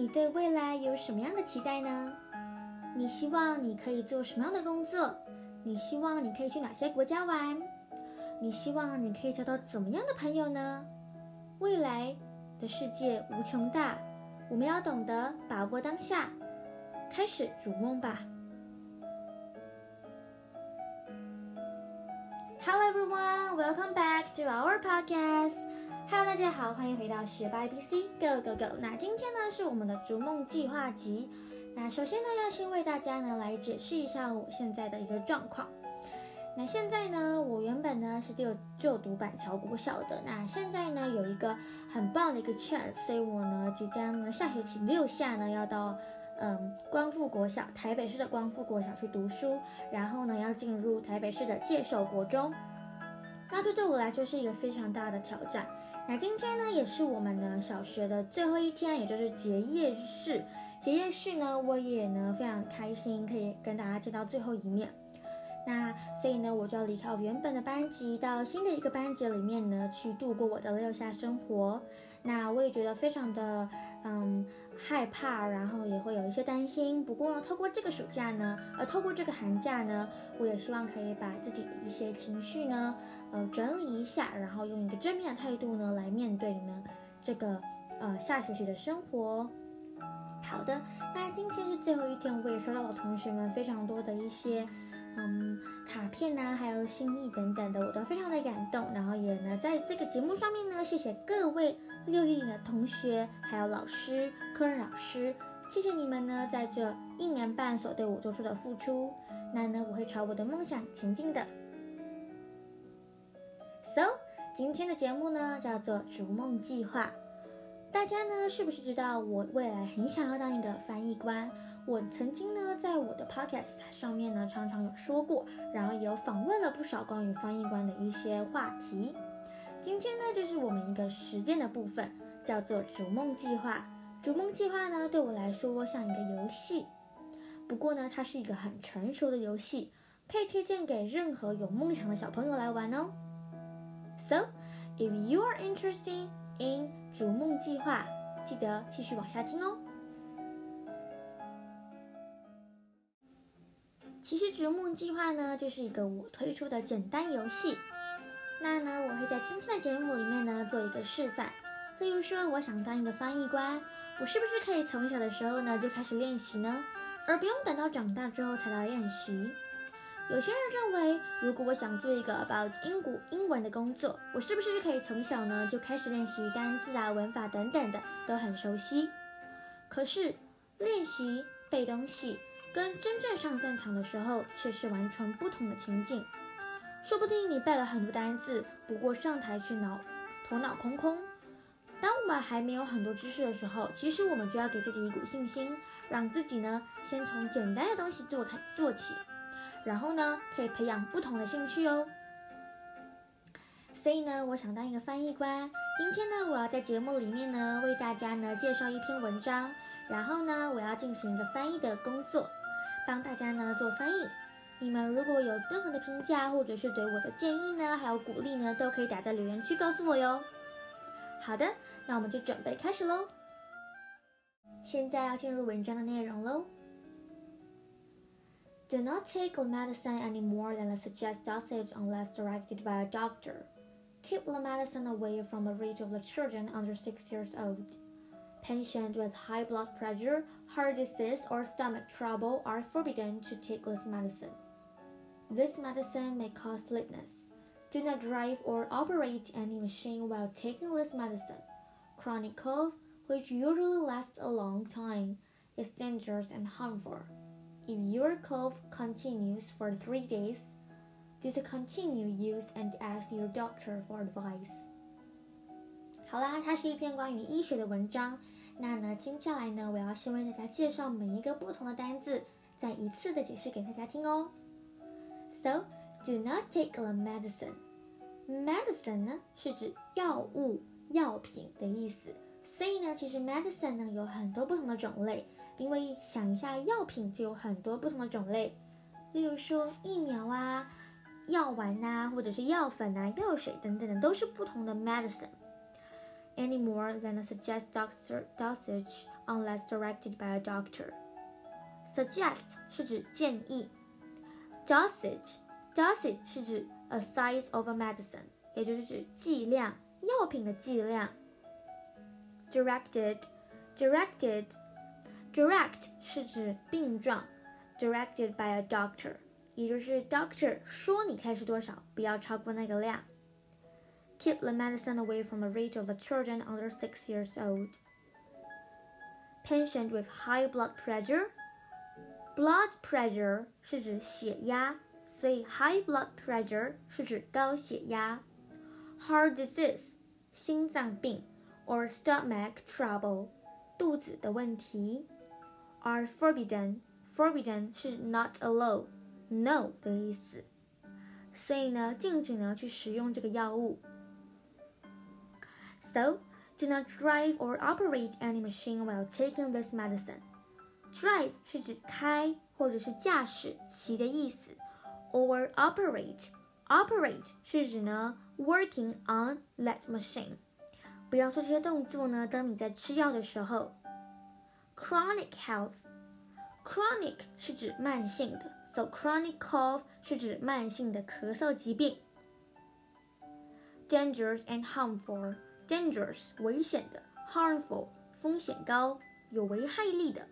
你对未来有什么样的期待呢？你希望你可以做什么样的工作？你希望你可以去哪些国家玩？你希望你可以交到怎么样的朋友呢？未来的世界无穷大，我们要懂得把握当下，开始逐梦吧。Hello everyone, welcome back to our podcast. Hello，大家好，欢迎回到学霸 ABC Go Go Go。那今天呢是我们的逐梦计划集。那首先呢要先为大家呢来解释一下我现在的一个状况。那现在呢，我原本呢是就就读板桥国小的。那现在呢有一个很棒的一个 chance，所以我呢即将呢下学期六下呢要到。嗯，光复国小，台北市的光复国小去读书，然后呢，要进入台北市的介寿国中，那这对我来说是一个非常大的挑战。那今天呢，也是我们的小学的最后一天，也就是结业式。结业式呢，我也呢非常开心，可以跟大家见到最后一面。那所以呢，我就要离开我原本的班级，到新的一个班级里面呢，去度过我的六下生活。那我也觉得非常的嗯害怕，然后也会有一些担心。不过呢，透过这个暑假呢，呃，透过这个寒假呢，我也希望可以把自己的一些情绪呢，呃，整理一下，然后用一个正面的态度呢，来面对呢这个呃下学期的生活。好的，那今天是最后一天，我也收到了同学们非常多的一些。嗯，卡片呐，还有心意等等的，我都非常的感动。然后也呢，在这个节目上面呢，谢谢各位六一零的同学，还有老师、科任老师，谢谢你们呢，在这一年半所对我做出的付出。那呢，我会朝我的梦想前进的。So，今天的节目呢，叫做逐梦计划。大家呢，是不是知道我未来很想要当一个翻译官？我曾经呢，在我的 podcast 上面呢，常常有说过，然后也有访问了不少关于翻译官的一些话题。今天呢，就是我们一个实践的部分，叫做逐梦计划。逐梦计划呢，对我来说像一个游戏，不过呢，它是一个很成熟的游戏，可以推荐给任何有梦想的小朋友来玩哦。So, if you are interested in 逐梦计划，记得继续往下听哦。其实逐梦计划呢，就是一个我推出的简单游戏。那呢，我会在今天的节目里面呢做一个示范。例如说，我想当一个翻译官，我是不是可以从小的时候呢就开始练习呢？而不用等到长大之后才来练习？有些人认为，如果我想做一个 about 英国英文的工作，我是不是可以从小呢就开始练习单字啊、文法等等的都很熟悉？可是练习背东西。跟真正上战场的时候却是完全不同的情景。说不定你背了很多单字，不过上台却脑头脑空空。当我们还没有很多知识的时候，其实我们就要给自己一股信心，让自己呢先从简单的东西做开做起，然后呢可以培养不同的兴趣哦。所以呢，我想当一个翻译官。今天呢，我要在节目里面呢为大家呢介绍一篇文章，然后呢我要进行一个翻译的工作。帮大家呢做翻译，你们如果有任何的评价或者是对我的建议呢，还有鼓励呢，都可以打在留言区告诉我哟。好的，那我们就准备开始喽。现在要进入文章的内容喽。Do not take the medicine any more than the suggested dosage unless directed by a doctor. Keep the medicine away from the reach of the children under six years old. Patients with high blood pressure, heart disease, or stomach trouble are forbidden to take this medicine. This medicine may cause sleepiness. Do not drive or operate any machine while taking this medicine. Chronic cough, which usually lasts a long time, is dangerous and harmful. If your cough continues for three days, discontinue use and ask your doctor for advice. 好啦，它是一篇关于医学的文章。那呢，接下来呢，我要先为大家介绍每一个不同的单字，再一次的解释给大家听哦。So, do not take the medicine. Medicine 呢是指药物、药品的意思。 所以呢，其实 medicine 呢有很多不同的种类。因为想一下，药品就有很多不同的种类，例如说疫苗啊、药丸呐，或者是药粉啊、药水等等的，都是不同的 medicine。any more than a suggest doctor dosage unless directed by a doctor. Suggest 是指建议，dosage dosage 是指 a size of a medicine，也就是指剂量，药品的剂量。Directed directed direct 是指病状，directed by a doctor，也就是 doctor 说你开始多少，不要超过那个量。Keep the medicine away from the reach of the children under six years old. Patient with high blood pressure. Blood pressure 是指血压，所以 high blood pressure 是指高血压。Heart disease 心脏病 ，or stomach trouble 肚子的问题。Are forbidden forbidden 是 not allowed no 的意思，所以呢，禁止呢去使用这个药物。So do not drive or operate any machine while taking this medicine. Drive 是指开或者是驾驶、骑的意思，or operate operate 是指呢 working on that machine。 不要做这些动作呢，当你在吃药的时候。Chronic health chronic 是指慢性的，so chronic cough 是指慢性的咳嗽疾病。Dangerous and harmful dangerous 危险的，harmful 风险高，有危害力的。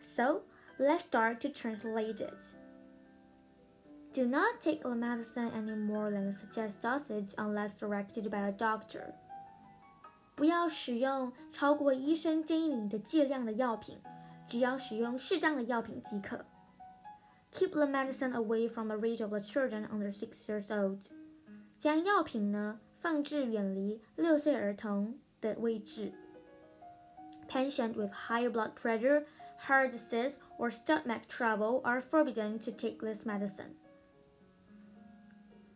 So let's start to translate it. Do not take the medicine any more than the suggested dosage unless directed by a doctor. 不要使用超过医生建议你的剂量的药品，只要使用适当的药品即可。Keep the medicine away from the reach of the children under six years old. 将药品呢放置远离六岁儿童的位置。Patient with high blood pressure, heart disease, or stomach trouble are forbidden to take this medicine.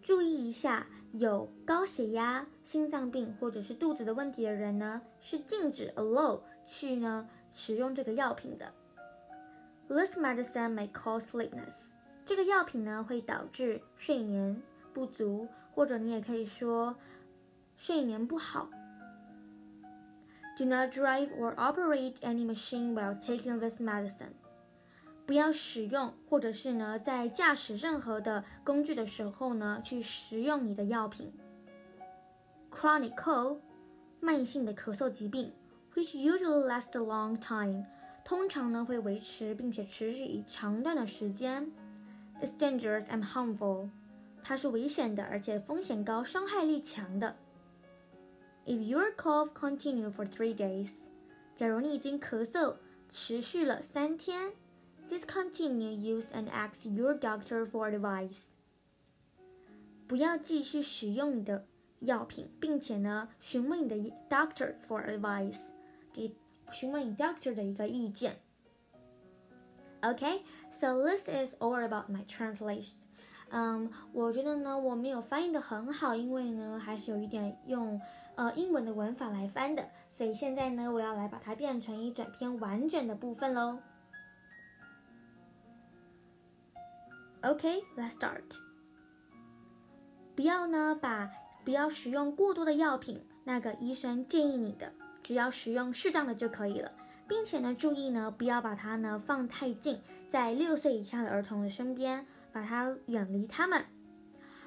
注意一下，有高血压、心脏病或者是肚子的问题的人呢，是禁止 allow 去呢使用这个药品的。This medicine may cause sleepiness. 这个药品呢会导致睡眠不足，或者你也可以说睡眠不好。Do not drive or operate any machine while taking this medicine. 不要使用，或者是呢，在驾驶任何的工具的时候呢，去食用你的药品。Chronic cold，慢性的咳嗽疾病，which usually lasts a long time，通常呢会维持并且持续一长段的时间。It's dangerous and harmful，它是危险的，而且风险高，伤害力强的。If your cough continue for three days，假如你已经咳嗽持续了三天，discontinue use and ask your doctor for advice。不要继续使用你的药品，并且呢，询问你的 doctor for advice，给询问你 doctor 的一个意见。OK，so this is all about my translation. 嗯，我觉得呢，我没有翻译的很好，因为呢，还是有一点用呃英文的文法来翻的，所以现在呢，我要来把它变成一整篇完整的部分喽。OK，let's start。不要呢把不要使用过多的药品，那个医生建议你的，只要使用适当的就可以了，并且呢，注意呢，不要把它呢放太近，在六岁以下的儿童的身边。把它远离他们，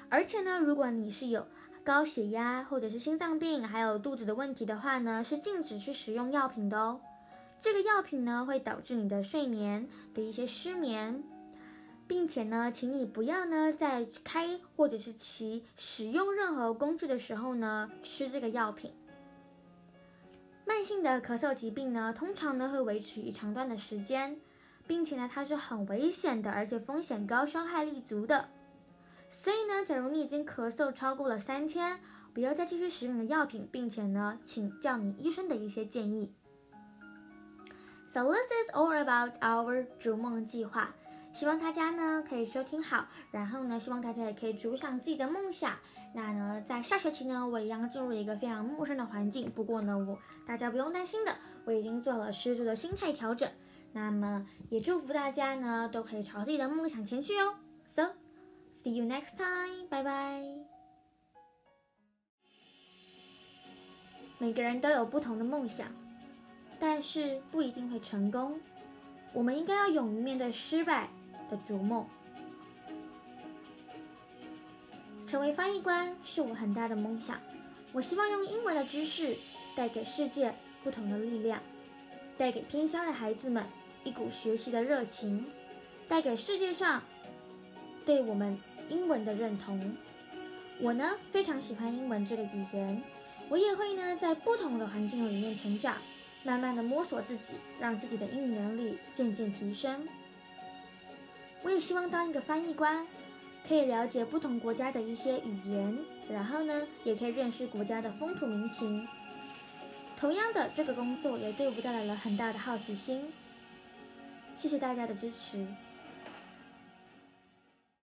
而且呢，如果你是有高血压或者是心脏病，还有肚子的问题的话呢，是禁止去使用药品的哦。这个药品呢会导致你的睡眠的一些失眠，并且呢，请你不要呢在开或者是骑使用任何工具的时候呢吃这个药品。慢性的咳嗽疾病呢，通常呢会维持一长段的时间。并且呢，它是很危险的，而且风险高，伤害力足的。所以呢，假如你已经咳嗽超过了三天，不要再继续使用的药品，并且呢，请教你医生的一些建议。So this is all about our 逐梦计划。希望大家呢可以收听好，然后呢，希望大家也可以逐想自己的梦想。那呢，在下学期呢，我一样进入一个非常陌生的环境。不过呢，我大家不用担心的，我已经做了十足的心态调整。那么也祝福大家呢，都可以朝自己的梦想前去哦。So see you next time，拜拜。每个人都有不同的梦想，但是不一定会成功。我们应该要勇于面对失败的逐梦。成为翻译官是我很大的梦想。我希望用英文的知识带给世界不同的力量，带给偏乡的孩子们一股学习的热情，带给世界上对我们英文的认同。我呢非常喜欢英文这个语言，我也会呢在不同的环境里面成长，慢慢的摸索自己，让自己的英语能力渐渐提升。我也希望当一个翻译官。可以了解不同国家的一些语言，然后呢，也可以认识国家的风土民情。同样的，这个工作也对我带来了很大的好奇心。谢谢大家的支持。